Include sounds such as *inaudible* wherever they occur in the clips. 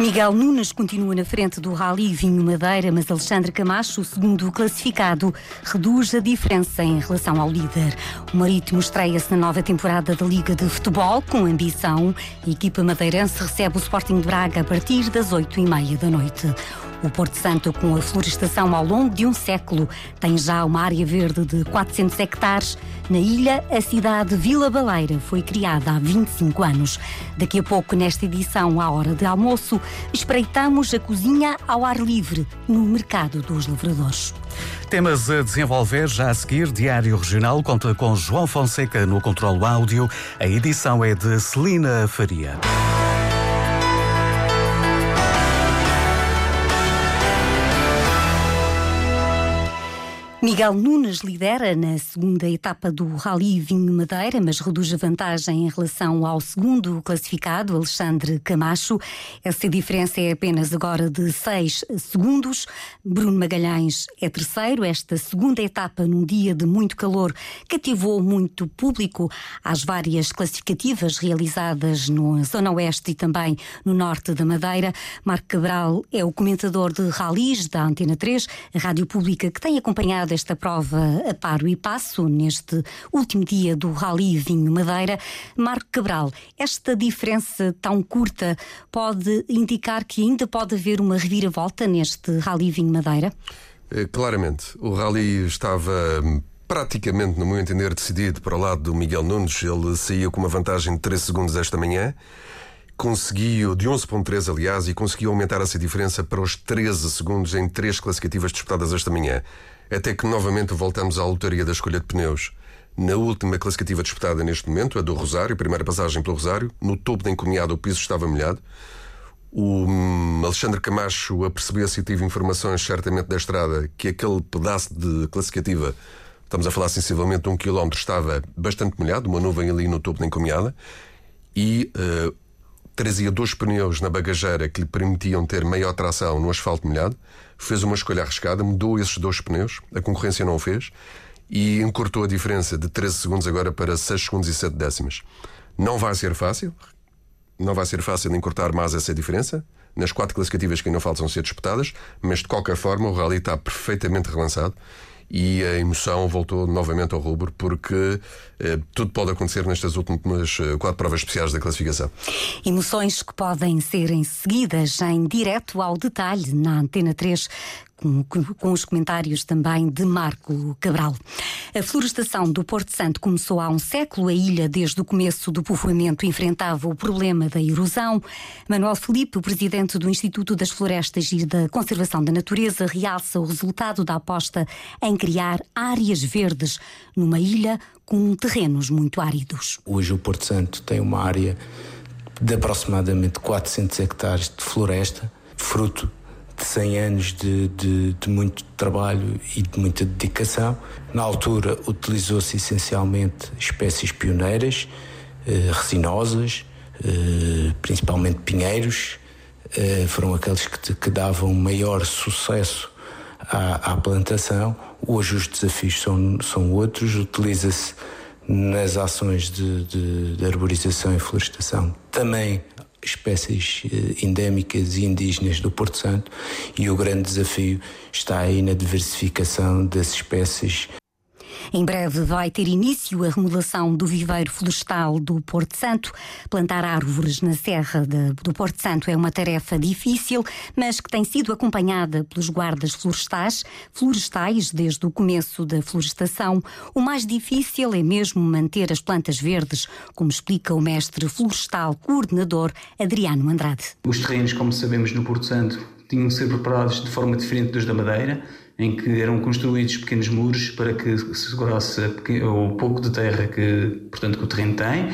Miguel Nunes continua na frente do Rally Vinho Madeira, mas Alexandre Camacho, o segundo classificado, reduz a diferença em relação ao líder. O Marítimo estreia-se na nova temporada da Liga de Futebol com ambição. A equipa madeirense recebe o Sporting de Braga a partir das oito e meia da noite. O Porto Santo, com a florestação ao longo de um século, tem já uma área verde de 400 hectares. Na ilha, a cidade Vila Baleira foi criada há 25 anos. Daqui a pouco, nesta edição, à hora de almoço, espreitamos a cozinha ao ar livre no Mercado dos Lavradores. Temas a desenvolver já a seguir. Diário Regional conta com João Fonseca no controle áudio. A edição é de Celina Faria. Miguel Nunes lidera na segunda etapa do Rally Vinho Madeira, mas reduz a vantagem em relação ao segundo classificado, Alexandre Camacho. Essa diferença é apenas agora de 6 segundos. Bruno Magalhães é terceiro. Esta segunda etapa, num dia de muito calor, cativou muito público às várias classificativas realizadas na Zona Oeste e também no Norte da Madeira. Marco Cabral é o comentador de rallies da Antena 3, a rádio pública que tem acompanhado esta prova a paro e passo neste último dia do Rally Vinho Madeira. Marco Cabral, esta diferença tão curta pode indicar que ainda pode haver uma reviravolta neste Rally Vinho Madeira? Eh, claramente. O Rally estava hum, praticamente, no meu entender, decidido para o lado do Miguel Nunes. Ele saía com uma vantagem de 3 segundos esta manhã. Conseguiu, de 11.3 aliás, e conseguiu aumentar essa diferença para os 13 segundos em três classificativas disputadas esta manhã até que novamente voltamos à lotaria da escolha de pneus. Na última classificativa disputada neste momento, a do Rosário, primeira passagem pelo Rosário, no topo da encomiada o piso estava molhado. O hum, Alexandre Camacho apercebeu-se e tive informações certamente da estrada que aquele pedaço de classificativa, estamos a falar sensivelmente de um quilómetro, estava bastante molhado, uma nuvem ali no topo da encomiada, e uh, trazia dois pneus na bagageira que lhe permitiam ter maior tração no asfalto molhado fez uma escolha arriscada, mudou esses dois pneus, a concorrência não o fez, e encurtou a diferença de 13 segundos agora para 6 segundos e 7 décimas. Não vai ser fácil, não vai ser fácil encurtar mais essa diferença, nas quatro classificativas que ainda faltam ser disputadas, mas de qualquer forma o Rally está perfeitamente relançado e a emoção voltou novamente ao rubro, porque eh, tudo pode acontecer nestas últimas eh, quatro provas especiais da classificação. Emoções que podem ser seguidas em direto ao detalhe na Antena 3 com, os comentários também de Marco Cabral. A florestação do Porto Santo começou há um século. A ilha, desde o começo do povoamento, enfrentava o problema da erosão. Manuel Felipe, o presidente do Instituto das Florestas e da Conservação da Natureza, realça o resultado da aposta em criar áreas verdes numa ilha com terrenos muito áridos. Hoje o Porto Santo tem uma área de aproximadamente 400 hectares de floresta, fruto de 100 anos de, de, de, muito trabalho e de muita dedicação. Na altura, utilizou-se essencialmente espécies pioneiras, eh, resinosas, eh, principalmente pinheiros, eh, foram aqueles que, que, davam maior sucesso à, à, plantação. Hoje os desafios são, são outros, utiliza-se nas ações de, de, de arborização e florestação também espécies eh, endémicas e indígenas do Porto Santo e o grande desafio está aí na diversificação das espécies em breve vai ter início a remodelação do viveiro florestal do Porto Santo. Plantar árvores na Serra de, do Porto Santo é uma tarefa difícil, mas que tem sido acompanhada pelos guardas florestais, florestais desde o começo da florestação. O mais difícil é mesmo manter as plantas verdes, como explica o mestre florestal coordenador Adriano Andrade. Os terrenos, como sabemos, no Porto Santo tinham de ser preparados de forma diferente dos da Madeira em que eram construídos pequenos muros para que segurasse o pouco de terra que, portanto, que o terreno tem.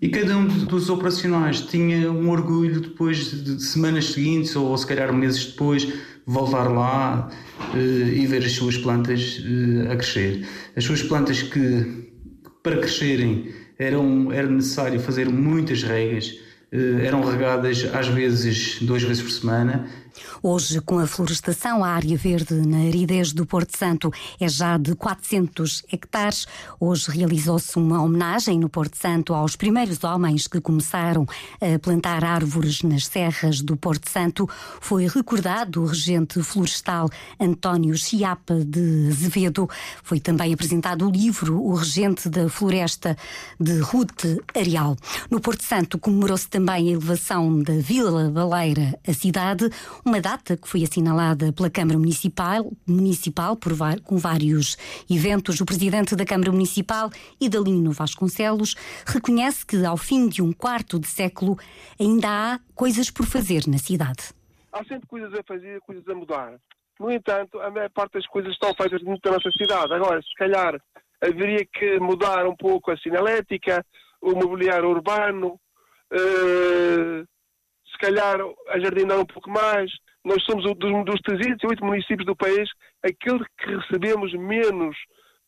E cada um dos operacionais tinha um orgulho depois de semanas seguintes ou se calhar meses depois voltar lá uh, e ver as suas plantas uh, a crescer. As suas plantas que para crescerem eram, era necessário fazer muitas regas, eram regadas às vezes duas vezes por semana Hoje, com a florestação, a área verde na aridez do Porto Santo é já de 400 hectares. Hoje realizou-se uma homenagem no Porto Santo aos primeiros homens que começaram a plantar árvores nas serras do Porto Santo. Foi recordado o regente florestal António Chiapa de Azevedo. Foi também apresentado o livro O Regente da Floresta de Ruth Arial. No Porto Santo comemorou-se também a elevação da Vila Baleira, a cidade, uma data que foi assinalada pela Câmara Municipal, municipal por, com vários eventos. O presidente da Câmara Municipal, Idalino Vasconcelos, reconhece que ao fim de um quarto de século ainda há coisas por fazer na cidade. Há sempre coisas a fazer, coisas a mudar. No entanto, a maior parte das coisas estão feitas dentro da nossa cidade. Agora, se calhar haveria que mudar um pouco a sinalética, o mobiliário urbano, uh, calhar ajardinar um pouco mais. Nós somos dos, dos 308 municípios do país aquele que recebemos menos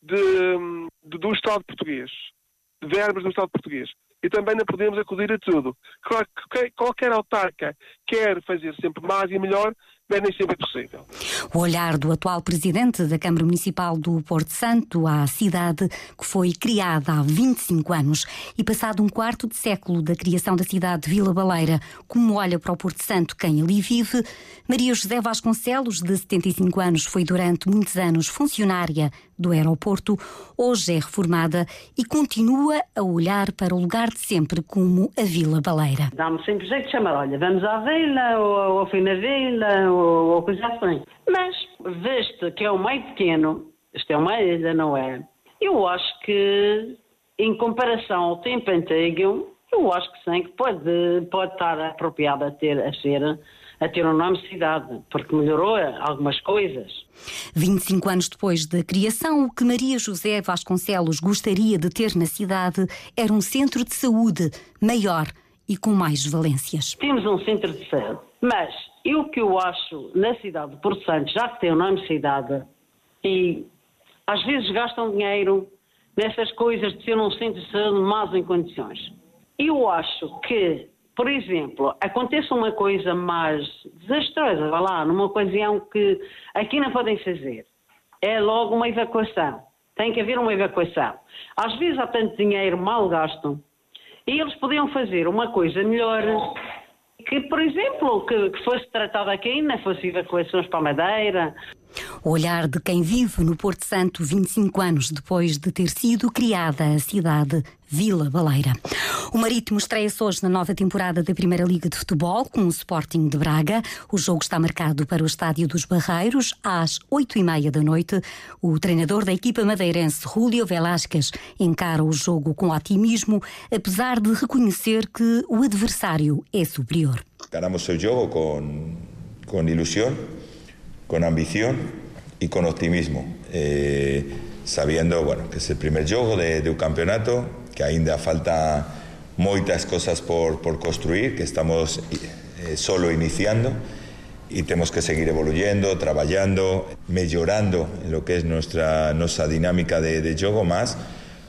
de, de, do Estado português, de verbas do Estado português. E também não podemos acudir a tudo. Claro que qualquer autarca quer fazer sempre mais e melhor, nem sempre é possível. O olhar do atual presidente da Câmara Municipal do Porto Santo à cidade que foi criada há 25 anos e passado um quarto de século da criação da cidade de Vila Baleira, como olha para o Porto Santo quem ali vive, Maria José Vasconcelos, de 75 anos, foi durante muitos anos funcionária do aeroporto, hoje é reformada e continua a olhar para o lugar de sempre como a Vila Baleira. Dá-me sempre jeito de chamar, olha, vamos à vila, ou, ou fui na vila, ou, ou coisa assim. Mas, visto que é um meio pequeno, isto é uma ilha, não é? Eu acho que, em comparação ao tempo antigo, eu acho que sim, que pode, pode estar apropriado a, ter, a ser a ter um nome cidade, porque melhorou algumas coisas. 25 anos depois da criação, o que Maria José Vasconcelos gostaria de ter na cidade era um centro de saúde maior e com mais valências. Temos um centro de saúde, mas eu que eu acho na cidade de Porto Santo, já que tem o nome cidade, e às vezes gastam dinheiro nessas coisas de ser um centro de saúde mais em condições. Eu acho que por exemplo, aconteça uma coisa mais desastrosa, vá lá, numa ocasião que aqui não podem fazer, é logo uma evacuação. Tem que haver uma evacuação. Às vezes há tanto dinheiro mal gasto e eles podiam fazer uma coisa melhor que, por exemplo, que, que fosse tratado aqui, não fosse evacuações para a Madeira. O olhar de quem vive no Porto Santo 25 anos depois de ter sido criada a cidade Vila Baleira. O Marítimo estreia-se hoje na nova temporada da Primeira Liga de Futebol com o Sporting de Braga. O jogo está marcado para o Estádio dos Barreiros às oito e meia da noite. O treinador da equipa madeirense, Julio Velasquez, encara o jogo com otimismo, apesar de reconhecer que o adversário é superior. Ganamos o jogo com, com ilusão, com ambição e com otimismo. Eh, sabiendo bueno, que es el primer juego de, de un campeonato, que ainda falta moitas cosas por, por construir, que estamos eh, solo iniciando y tenemos que seguir evoluyendo, trabajando, mejorando en lo que es nuestra, nuestra dinámica de, de juego más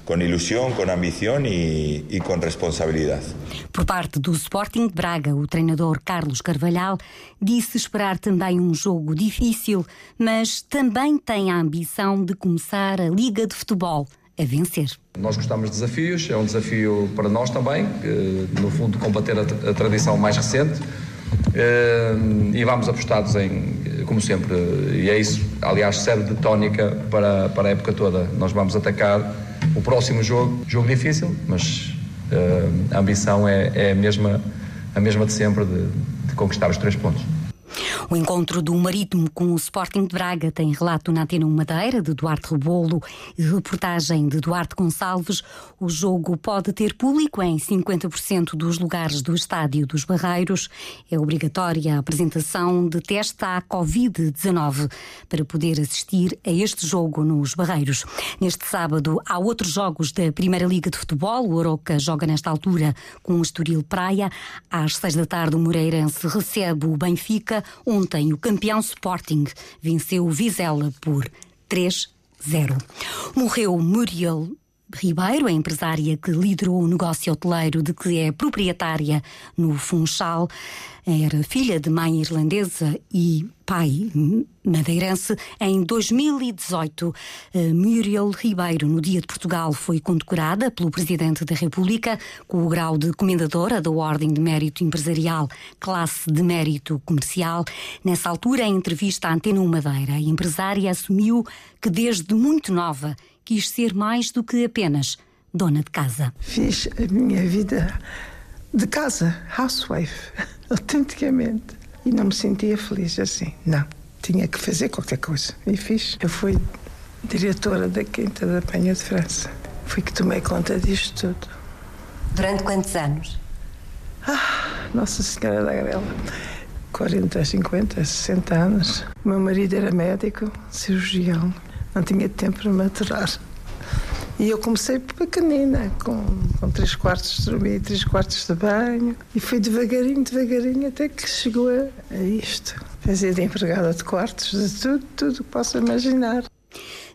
com ilusão, com ambição e, e, com responsabilidade. Por parte do Sporting de Braga, o treinador Carlos Carvalhal disse esperar também um jogo difícil, mas também tem a ambição de começar a Liga de Futebol a vencer. Nós gostamos de desafios, é um desafio para nós também, no fundo, combater a, a tradição mais recente. Eh, e vamos apostados em, como sempre, e é isso, aliás, serve de tónica para, para a época toda. Nós vamos atacar o próximo jogo, jogo difícil, mas uh, a ambição é, é, a, mesma, a mesma de sempre de, de conquistar os três pontos. O encontro do Marítimo com o Sporting de Braga tem relato na Antena Madeira, de Duarte Rebolo e reportagem de Duarte Gonçalves. O jogo pode ter público em 50% dos lugares do Estádio dos Barreiros. É obrigatória a apresentação de teste à Covid-19 para poder assistir a este jogo nos Barreiros. Neste sábado há outros jogos da Primeira Liga de Futebol. O Oroca joga nesta altura com o Estoril Praia. Às seis da tarde o Moreirense recebe o Benfica. Ontem, o campeão Sporting venceu o Vizela por 3-0. Morreu Muriel Ribeiro, a empresária que liderou o negócio hoteleiro de que é proprietária no Funchal. Era filha de mãe irlandesa e pai madeirense. Em 2018, eh, Muriel Ribeiro, no Dia de Portugal, foi condecorada pelo Presidente da República com o grau de Comendadora da Ordem de Mérito Empresarial, classe de mérito comercial. Nessa altura, em entrevista à Antena Madeira, a empresária assumiu que desde muito nova quis ser mais do que apenas dona de casa. Fiz a minha vida de casa, housewife, *laughs* autenticamente. E não me sentia feliz assim. Não. Tinha que fazer qualquer coisa. E fiz. Eu fui diretora da Quinta da Penha de França. Fui que tomei conta disto tudo. Durante quantos anos? Ah, Nossa Senhora da Grela. 40, 50, 60 anos. O meu marido era médico, cirurgião. Não tinha tempo para maturar. E eu comecei pequenina, com, com três quartos de dormir, três quartos de banho. E fui devagarinho, devagarinho, até que chegou a, a isto. Fazia de empregada de quartos, de tudo, tudo que posso imaginar.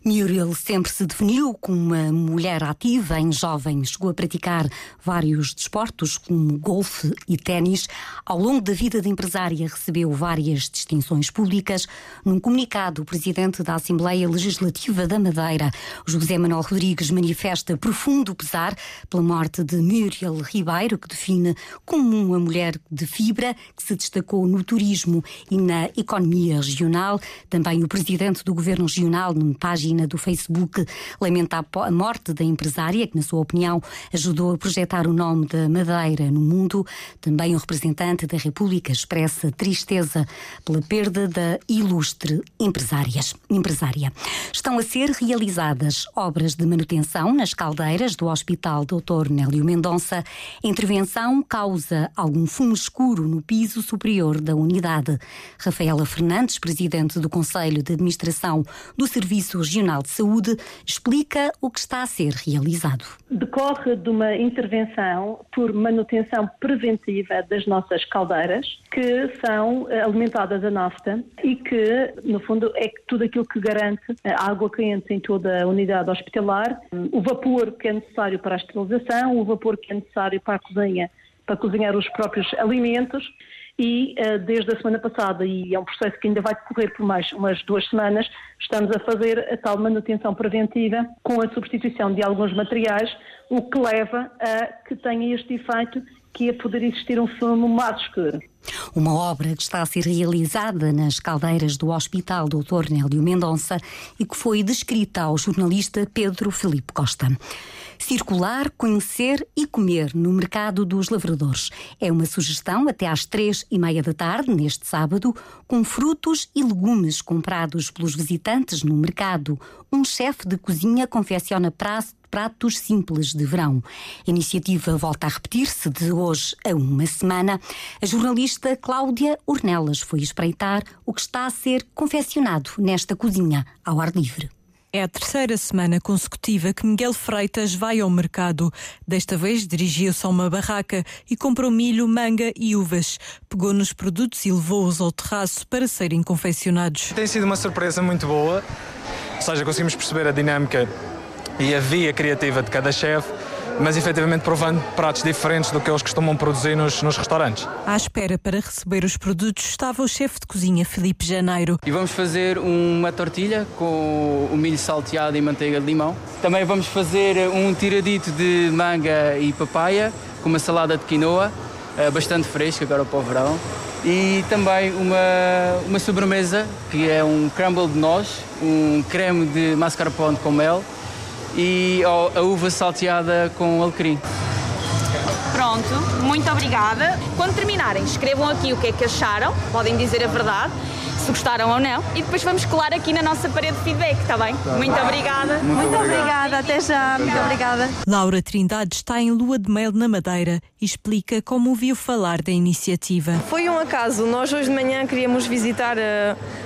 Muriel sempre se definiu como uma mulher ativa em jovem. Chegou a praticar vários desportos, como golfe e ténis. Ao longo da vida de empresária, recebeu várias distinções públicas. Num comunicado, o presidente da Assembleia Legislativa da Madeira, José Manuel Rodrigues, manifesta profundo pesar pela morte de Muriel Ribeiro, que define como uma mulher de fibra que se destacou no turismo e na economia regional. Também o presidente do governo regional, numa página página do Facebook lamenta a morte da empresária, que, na sua opinião, ajudou a projetar o nome da Madeira no mundo. Também o representante da República expressa tristeza pela perda da ilustre empresárias, empresária. Estão a ser realizadas obras de manutenção nas caldeiras do Hospital Dr. Nélio Mendonça. A intervenção causa algum fumo escuro no piso superior da unidade. Rafaela Fernandes, presidente do Conselho de Administração do Serviço Regional Regional de Saúde explica o que está a ser realizado. Decorre de uma intervenção por manutenção preventiva das nossas caldeiras, que são eh, alimentadas a nafta e que, no fundo, é tudo aquilo que garante a água quente em toda a unidade hospitalar, o vapor que é necessário para a esterilização, o vapor que é necessário para a cozinha, para cozinhar os próprios alimentos e uh, desde a semana passada, e é um processo que ainda vai decorrer por mais umas duas semanas, estamos a fazer a tal manutenção preventiva com a substituição de alguns materiais, o que leva a que tenha este efeito que é poder existir um fumo mais escuro. Uma obra que está a ser realizada nas caldeiras do Hospital Dr. Nélio Mendonça e que foi descrita ao jornalista Pedro Felipe Costa. Circular, conhecer e comer no Mercado dos Lavradores. É uma sugestão até às três e meia da tarde, neste sábado, com frutos e legumes comprados pelos visitantes no mercado. Um chefe de cozinha confecciona pratos simples de verão. A iniciativa volta a repetir-se de hoje a uma semana. A jornalista Cláudia Ornelas foi espreitar o que está a ser confeccionado nesta cozinha ao ar livre. É a terceira semana consecutiva que Miguel Freitas vai ao mercado. Desta vez dirigiu-se a uma barraca e comprou milho, manga e uvas. Pegou nos produtos e levou-os ao terraço para serem confeccionados. Tem sido uma surpresa muito boa, ou seja, conseguimos perceber a dinâmica e a via criativa de cada chefe mas efetivamente provando pratos diferentes do que eles costumam produzir nos, nos restaurantes. À espera para receber os produtos estava o chefe de cozinha Felipe Janeiro. E vamos fazer uma tortilha com o milho salteado e manteiga de limão. Também vamos fazer um tiradito de manga e papaya com uma salada de quinoa, eh, bastante fresca agora para o verão. E também uma, uma sobremesa que é um crumble de noz, um creme de mascarpone com mel e a uva salteada com alecrim. Pronto, muito obrigada. Quando terminarem, escrevam aqui o que é que acharam, podem dizer a verdade se gostaram ou não. E depois vamos colar aqui na nossa parede de feedback, está bem? Tá muito obrigada. Muito, muito obrigada. Até já. Muito obrigada. Laura Trindade está em lua de mel na Madeira e explica como ouviu falar da iniciativa. Foi um acaso. Nós hoje de manhã queríamos visitar uh,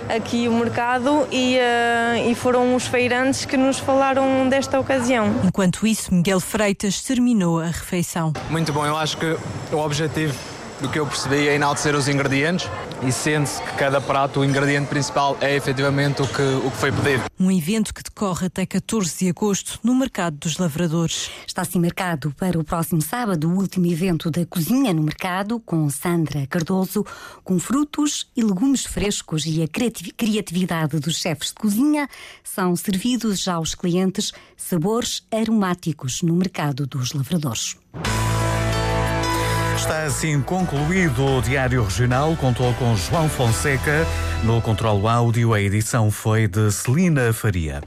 aqui o mercado e, uh, e foram os feirantes que nos falaram desta ocasião. Enquanto isso, Miguel Freitas terminou a refeição. Muito bom. Eu acho que o objetivo do que eu percebi, é enaltecer os ingredientes e sente-se que cada prato, o ingrediente principal, é efetivamente o que, o que foi pedido. Um evento que decorre até 14 de agosto no Mercado dos Lavradores. Está assim marcado para o próximo sábado o último evento da Cozinha no Mercado, com Sandra Cardoso, com frutos e legumes frescos e a criatividade dos chefes de cozinha são servidos já aos clientes sabores aromáticos no Mercado dos Lavradores. Está assim concluído o Diário Regional. Contou com João Fonseca. No controle áudio, a edição foi de Celina Faria.